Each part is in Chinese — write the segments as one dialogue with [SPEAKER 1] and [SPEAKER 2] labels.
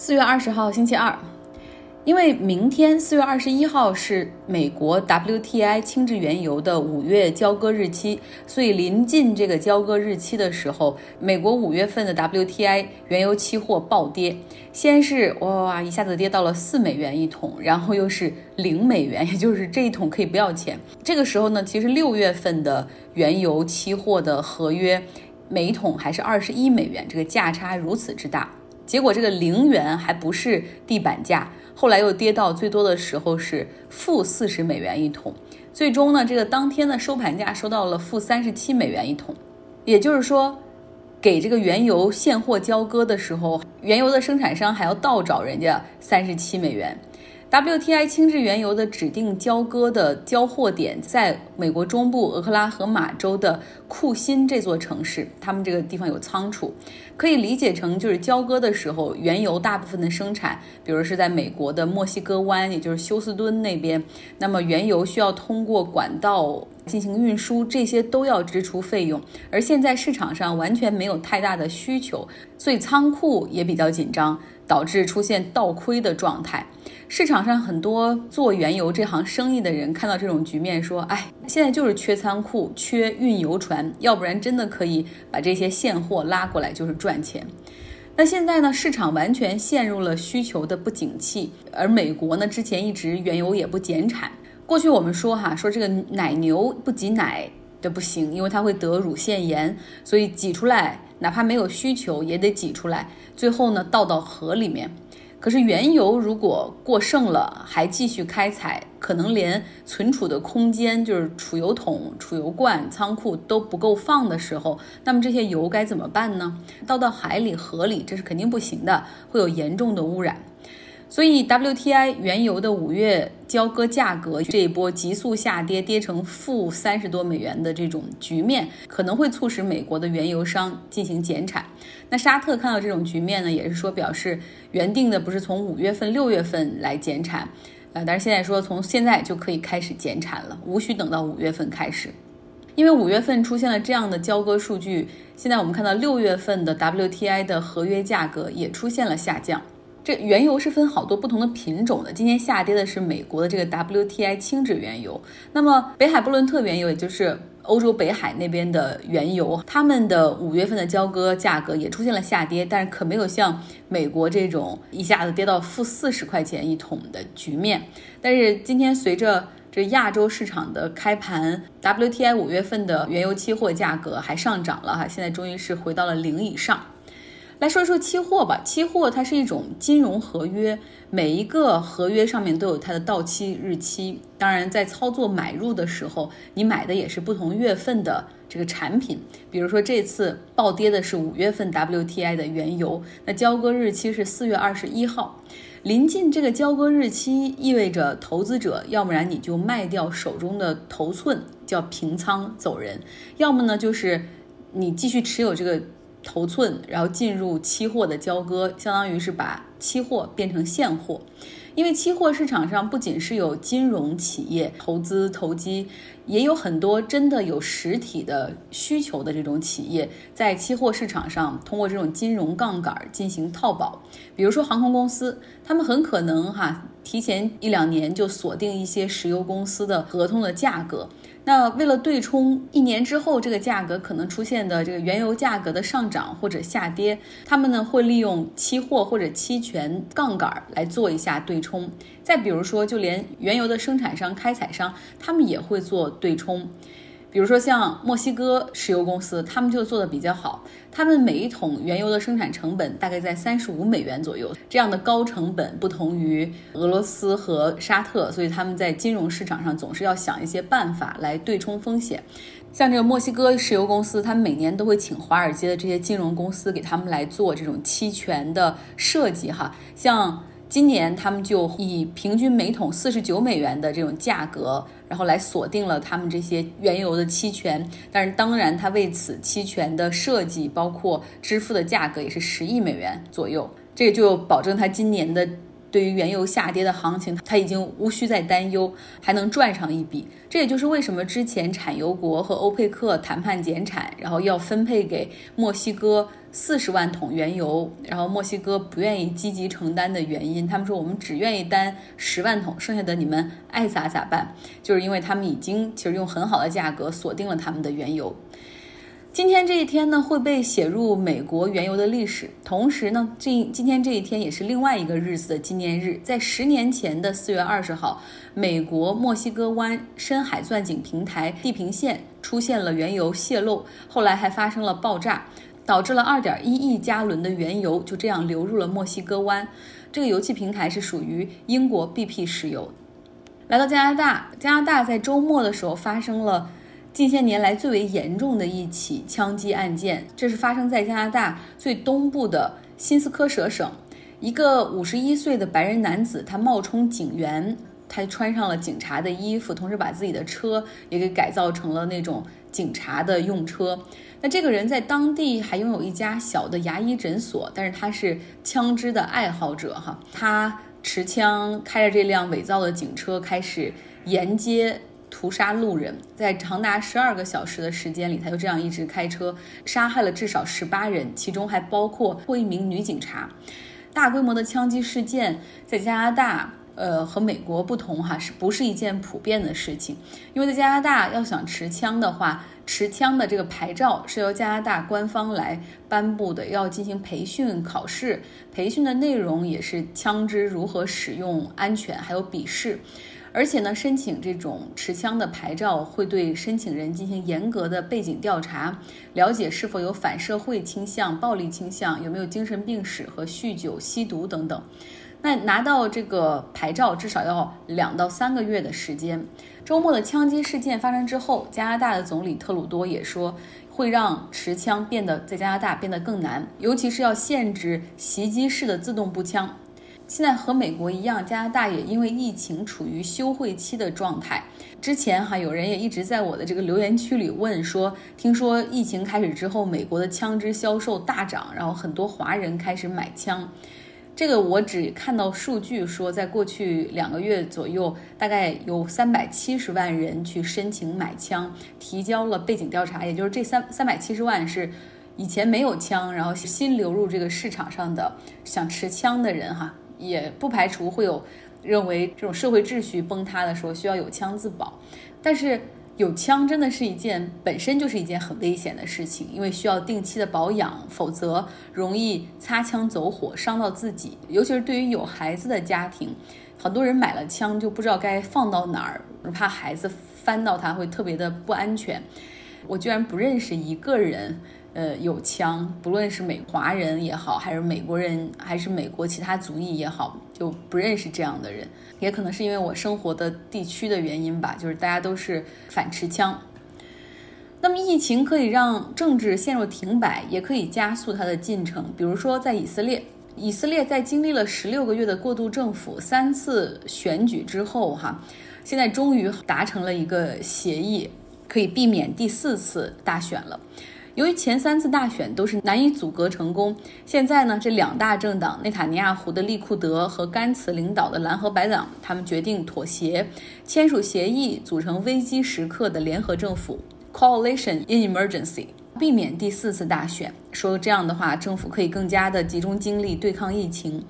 [SPEAKER 1] 四月二十号，星期二，因为明天四月二十一号是美国 WTI 轻质原油的五月交割日期，所以临近这个交割日期的时候，美国五月份的 WTI 原油期货暴跌，先是哇哇一下子跌到了四美元一桶，然后又是零美元，也就是这一桶可以不要钱。这个时候呢，其实六月份的原油期货的合约每一桶还是二十一美元，这个价差如此之大。结果这个零元还不是地板价，后来又跌到最多的时候是负四十美元一桶，最终呢，这个当天的收盘价收到了负三十七美元一桶，也就是说，给这个原油现货交割的时候，原油的生产商还要倒找人家三十七美元。WTI 轻质原油的指定交割的交货点在美国中部俄克拉荷马州的库欣这座城市，他们这个地方有仓储，可以理解成就是交割的时候，原油大部分的生产，比如是在美国的墨西哥湾，也就是休斯敦那边，那么原油需要通过管道进行运输，这些都要支出费用，而现在市场上完全没有太大的需求，所以仓库也比较紧张，导致出现倒亏的状态。市场上很多做原油这行生意的人看到这种局面，说：“哎，现在就是缺仓库，缺运油船，要不然真的可以把这些现货拉过来，就是赚钱。”那现在呢，市场完全陷入了需求的不景气，而美国呢，之前一直原油也不减产。过去我们说哈，说这个奶牛不挤奶的不行，因为它会得乳腺炎，所以挤出来，哪怕没有需求也得挤出来，最后呢，倒到河里面。可是原油如果过剩了，还继续开采，可能连存储的空间，就是储油桶、储油罐、仓库都不够放的时候，那么这些油该怎么办呢？倒到海里、河里，这是肯定不行的，会有严重的污染。所以，WTI 原油的五月交割价格这一波急速下跌，跌成负三十多美元的这种局面，可能会促使美国的原油商进行减产。那沙特看到这种局面呢，也是说表示原定的不是从五月份、六月份来减产，呃，但是现在说从现在就可以开始减产了，无需等到五月份开始，因为五月份出现了这样的交割数据，现在我们看到六月份的 WTI 的合约价格也出现了下降。这原油是分好多不同的品种的，今天下跌的是美国的这个 WTI 轻质原油。那么北海布伦特原油，也就是欧洲北海那边的原油，他们的五月份的交割价格也出现了下跌，但是可没有像美国这种一下子跌到负四十块钱一桶的局面。但是今天随着这亚洲市场的开盘，WTI 五月份的原油期货价格还上涨了哈，现在终于是回到了零以上。来说一说期货吧，期货它是一种金融合约，每一个合约上面都有它的到期日期。当然，在操作买入的时候，你买的也是不同月份的这个产品。比如说这次暴跌的是五月份 WTI 的原油，那交割日期是四月二十一号。临近这个交割日期，意味着投资者要不然你就卖掉手中的头寸，叫平仓走人；要么呢就是你继续持有这个。头寸，然后进入期货的交割，相当于是把期货变成现货。因为期货市场上不仅是有金融企业投资投机，也有很多真的有实体的需求的这种企业，在期货市场上通过这种金融杠杆进行套保。比如说航空公司，他们很可能哈提前一两年就锁定一些石油公司的合同的价格。那为了对冲一年之后这个价格可能出现的这个原油价格的上涨或者下跌，他们呢会利用期货或者期权杠杆来做一下对冲。再比如说，就连原油的生产商、开采商，他们也会做对冲。比如说像墨西哥石油公司，他们就做的比较好。他们每一桶原油的生产成本大概在三十五美元左右，这样的高成本不同于俄罗斯和沙特，所以他们在金融市场上总是要想一些办法来对冲风险。像这个墨西哥石油公司，他们每年都会请华尔街的这些金融公司给他们来做这种期权的设计，哈，像。今年他们就以平均每桶四十九美元的这种价格，然后来锁定了他们这些原油的期权。但是当然，他为此期权的设计，包括支付的价格也是十亿美元左右。这个就保证他今年的对于原油下跌的行情，他已经无需再担忧，还能赚上一笔。这也就是为什么之前产油国和欧佩克谈判减产，然后要分配给墨西哥四十万桶原油，然后墨西哥不愿意积极承担的原因，他们说我们只愿意担十万桶，剩下的你们爱咋咋办，就是因为他们已经其实用很好的价格锁定了他们的原油。今天这一天呢会被写入美国原油的历史，同时呢，这今天这一天也是另外一个日子的纪念日。在十年前的四月二十号，美国墨西哥湾深海钻井平台地平线出现了原油泄漏，后来还发生了爆炸，导致了二点一亿加仑的原油就这样流入了墨西哥湾。这个油气平台是属于英国 BP 石油。来到加拿大，加拿大在周末的时候发生了。近些年来最为严重的一起枪击案件，这是发生在加拿大最东部的新斯科舍省。一个五十一岁的白人男子，他冒充警员，他穿上了警察的衣服，同时把自己的车也给改造成了那种警察的用车。那这个人在当地还拥有一家小的牙医诊所，但是他是枪支的爱好者哈，他持枪开着这辆伪造的警车，开始沿街。屠杀路人，在长达十二个小时的时间里，他就这样一直开车，杀害了至少十八人，其中还包括过一名女警察。大规模的枪击事件在加拿大，呃，和美国不同哈，是不是一件普遍的事情？因为在加拿大，要想持枪的话，持枪的这个牌照是由加拿大官方来颁布的，要进行培训考试，培训的内容也是枪支如何使用、安全，还有笔试。而且呢，申请这种持枪的牌照会对申请人进行严格的背景调查，了解是否有反社会倾向、暴力倾向，有没有精神病史和酗酒、吸毒等等。那拿到这个牌照至少要两到三个月的时间。周末的枪击事件发生之后，加拿大的总理特鲁多也说，会让持枪变得在加拿大变得更难，尤其是要限制袭击式的自动步枪。现在和美国一样，加拿大也因为疫情处于休会期的状态。之前哈，有人也一直在我的这个留言区里问说，听说疫情开始之后，美国的枪支销售大涨，然后很多华人开始买枪。这个我只看到数据说，在过去两个月左右，大概有三百七十万人去申请买枪，提交了背景调查，也就是这三三百七十万是以前没有枪，然后新流入这个市场上的想持枪的人哈。也不排除会有认为这种社会秩序崩塌的时候需要有枪自保，但是有枪真的是一件本身就是一件很危险的事情，因为需要定期的保养，否则容易擦枪走火伤到自己。尤其是对于有孩子的家庭，很多人买了枪就不知道该放到哪儿，怕孩子翻到它会特别的不安全。我居然不认识一个人。呃，有枪，不论是美华人也好，还是美国人，还是美国其他族裔也好，就不认识这样的人。也可能是因为我生活的地区的原因吧，就是大家都是反持枪。那么，疫情可以让政治陷入停摆，也可以加速它的进程。比如说，在以色列，以色列在经历了十六个月的过渡政府、三次选举之后，哈，现在终于达成了一个协议，可以避免第四次大选了。由于前三次大选都是难以阻隔成功，现在呢，这两大政党内塔尼亚胡的利库德和甘茨领导的蓝和白党，他们决定妥协，签署协议，组成危机时刻的联合政府 （Coalition in Emergency），避免第四次大选。说这样的话，政府可以更加的集中精力对抗疫情。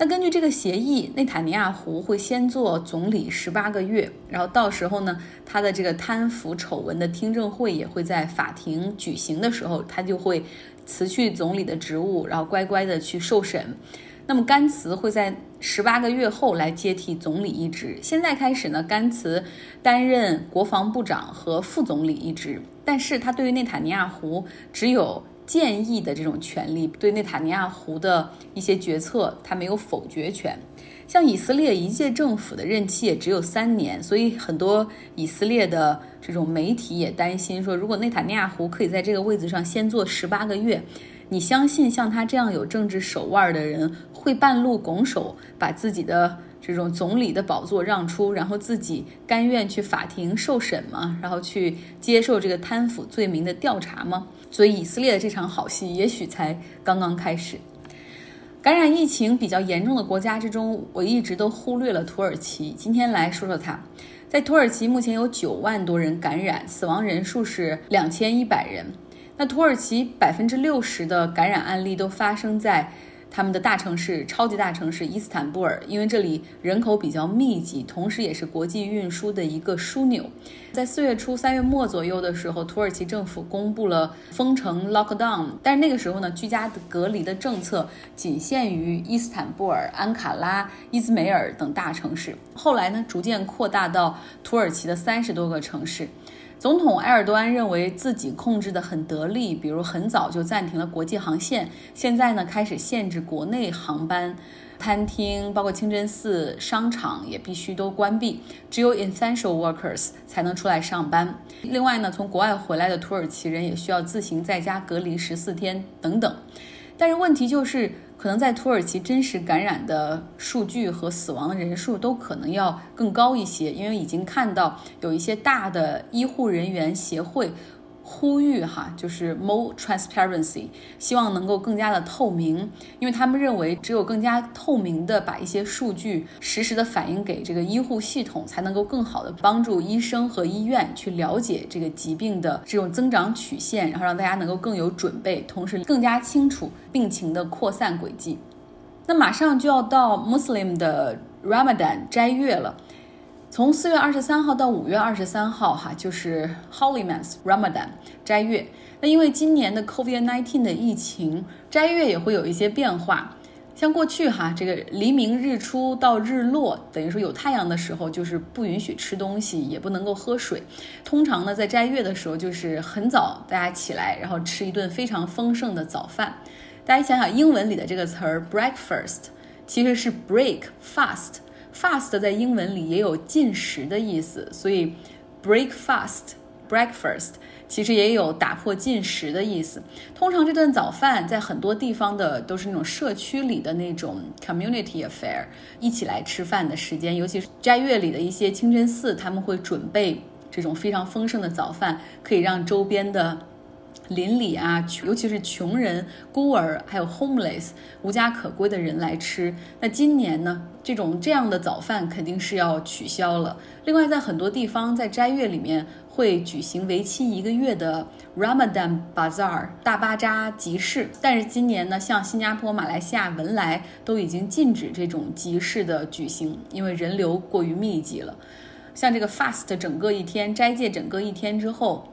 [SPEAKER 1] 那根据这个协议，内塔尼亚胡会先做总理十八个月，然后到时候呢，他的这个贪腐丑闻的听证会也会在法庭举行的时候，他就会辞去总理的职务，然后乖乖的去受审。那么甘茨会在十八个月后来接替总理一职。现在开始呢，甘茨担任国防部长和副总理一职，但是他对于内塔尼亚胡只有。建议的这种权利，对内塔尼亚胡的一些决策，他没有否决权。像以色列一届政府的任期也只有三年，所以很多以色列的这种媒体也担心说，如果内塔尼亚胡可以在这个位子上先做十八个月，你相信像他这样有政治手腕的人会半路拱手把自己的这种总理的宝座让出，然后自己甘愿去法庭受审吗？然后去接受这个贪腐罪名的调查吗？所以以色列的这场好戏也许才刚刚开始。感染疫情比较严重的国家之中，我一直都忽略了土耳其。今天来说说它。在土耳其目前有九万多人感染，死亡人数是两千一百人。那土耳其百分之六十的感染案例都发生在。他们的大城市、超级大城市伊斯坦布尔，因为这里人口比较密集，同时也是国际运输的一个枢纽。在四月初、三月末左右的时候，土耳其政府公布了封城 （lockdown），但是那个时候呢，居家的隔离的政策仅限于伊斯坦布尔、安卡拉、伊兹梅尔等大城市。后来呢，逐渐扩大到土耳其的三十多个城市。总统埃尔多安认为自己控制得很得力，比如很早就暂停了国际航线，现在呢开始限制国内航班，餐厅包括清真寺、商场也必须都关闭，只有 essential workers 才能出来上班。另外呢，从国外回来的土耳其人也需要自行在家隔离十四天等等。但是问题就是。可能在土耳其真实感染的数据和死亡的人数都可能要更高一些，因为已经看到有一些大的医护人员协会。呼吁哈，就是 more transparency，希望能够更加的透明，因为他们认为只有更加透明的把一些数据实时的反映给这个医护系统，才能够更好的帮助医生和医院去了解这个疾病的这种增长曲线，然后让大家能够更有准备，同时更加清楚病情的扩散轨迹。那马上就要到 Muslim 的 Ramadan 斋月了。从四月二十三号到五月二十三号，哈，就是 Holy Month Ramadan 斋月。那因为今年的 COVID-19 的疫情，斋月也会有一些变化。像过去哈，这个黎明日出到日落，等于说有太阳的时候，就是不允许吃东西，也不能够喝水。通常呢，在斋月的时候，就是很早大家起来，然后吃一顿非常丰盛的早饭。大家想想，英文里的这个词儿 breakfast 其实是 break fast。Fast 在英文里也有进食的意思，所以 break fast breakfast 其实也有打破进食的意思。通常这顿早饭在很多地方的都是那种社区里的那种 community affair，一起来吃饭的时间。尤其是斋月里的一些清真寺，他们会准备这种非常丰盛的早饭，可以让周边的。邻里啊，尤其是穷人、孤儿，还有 homeless 无家可归的人来吃。那今年呢，这种这样的早饭肯定是要取消了。另外，在很多地方，在斋月里面会举行为期一个月的 Ramadan Bazaar 大巴扎集市。但是今年呢，像新加坡、马来西亚、文莱都已经禁止这种集市的举行，因为人流过于密集了。像这个 fast 整个一天，斋戒整个一天之后。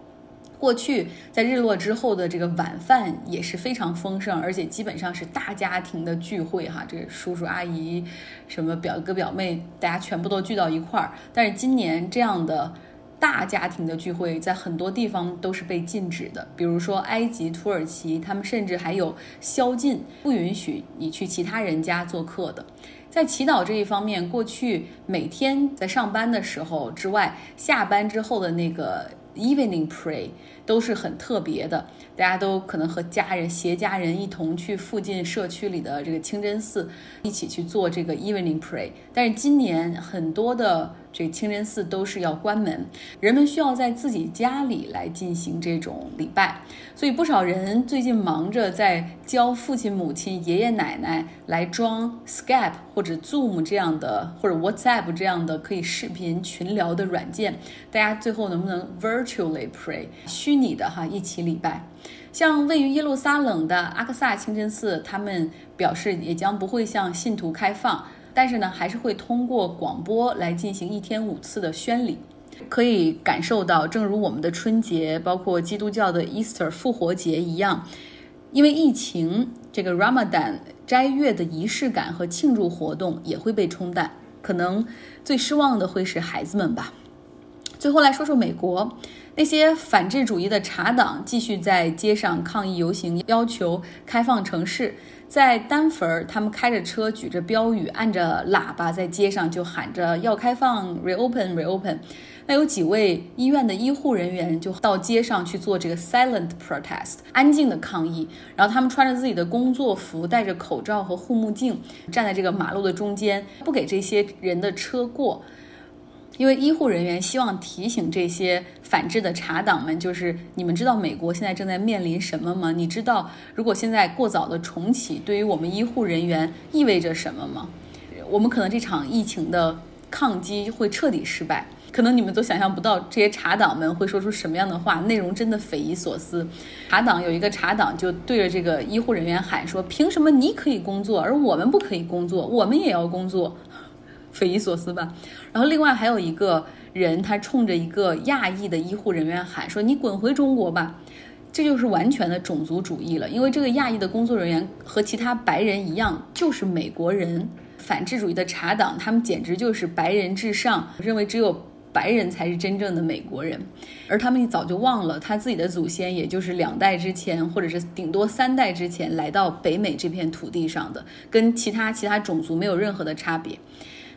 [SPEAKER 1] 过去在日落之后的这个晚饭也是非常丰盛，而且基本上是大家庭的聚会哈，这叔叔阿姨、什么表哥表妹，大家全部都聚到一块儿。但是今年这样的大家庭的聚会在很多地方都是被禁止的，比如说埃及、土耳其，他们甚至还有宵禁，不允许你去其他人家做客的。在祈祷这一方面，过去每天在上班的时候之外，下班之后的那个。Evening pray 都是很特别的，大家都可能和家人携家人一同去附近社区里的这个清真寺一起去做这个 Evening pray。但是今年很多的。这清真寺都是要关门，人们需要在自己家里来进行这种礼拜，所以不少人最近忙着在教父亲、母亲、爷爷奶奶来装 Skype 或者 Zoom 这样的，或者 WhatsApp 这样的可以视频群聊的软件。大家最后能不能 virtually pray，虚拟的哈一起礼拜？像位于耶路撒冷的阿克萨清真寺，他们表示也将不会向信徒开放。但是呢，还是会通过广播来进行一天五次的宣礼，可以感受到，正如我们的春节，包括基督教的 Easter 复活节一样，因为疫情，这个 Ramadan 斋月的仪式感和庆祝活动也会被冲淡。可能最失望的会是孩子们吧。最后来说说美国，那些反智主义的茶党继续在街上抗议游行，要求开放城市。在丹佛，他们开着车，举着标语，按着喇叭，在街上就喊着要开放，reopen，reopen。那有几位医院的医护人员就到街上去做这个 silent protest，安静的抗议。然后他们穿着自己的工作服，戴着口罩和护目镜，站在这个马路的中间，不给这些人的车过。因为医护人员希望提醒这些反制的茶党们，就是你们知道美国现在正在面临什么吗？你知道如果现在过早的重启，对于我们医护人员意味着什么吗？我们可能这场疫情的抗击会彻底失败。可能你们都想象不到这些茶党们会说出什么样的话，内容真的匪夷所思。茶党有一个茶党就对着这个医护人员喊说：“凭什么你可以工作，而我们不可以工作？我们也要工作。”匪夷所思吧。然后另外还有一个人，他冲着一个亚裔的医护人员喊说：“你滚回中国吧。”这就是完全的种族主义了，因为这个亚裔的工作人员和其他白人一样，就是美国人。反智主义的茶党，他们简直就是白人至上，认为只有白人才是真正的美国人，而他们早就忘了他自己的祖先，也就是两代之前，或者是顶多三代之前来到北美这片土地上的，跟其他其他种族没有任何的差别。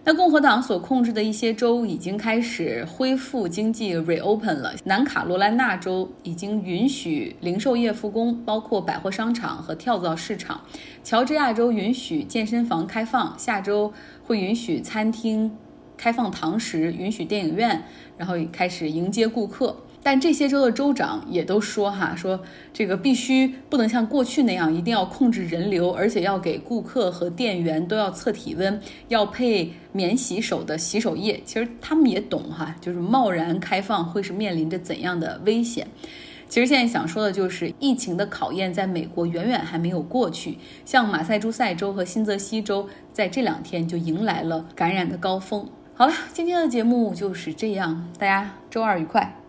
[SPEAKER 1] 那共和党所控制的一些州已经开始恢复经济 reopen 了。南卡罗来纳州已经允许零售业复工，包括百货商场和跳蚤市场。乔治亚州允许健身房开放，下周会允许餐厅开放堂食，允许电影院，然后开始迎接顾客。但这些州的州长也都说，哈，说这个必须不能像过去那样，一定要控制人流，而且要给顾客和店员都要测体温，要配免洗手的洗手液。其实他们也懂，哈，就是贸然开放会是面临着怎样的危险。其实现在想说的就是，疫情的考验在美国远远还没有过去。像马赛诸塞州和新泽西州在这两天就迎来了感染的高峰。好了，今天的节目就是这样，大家周二愉快。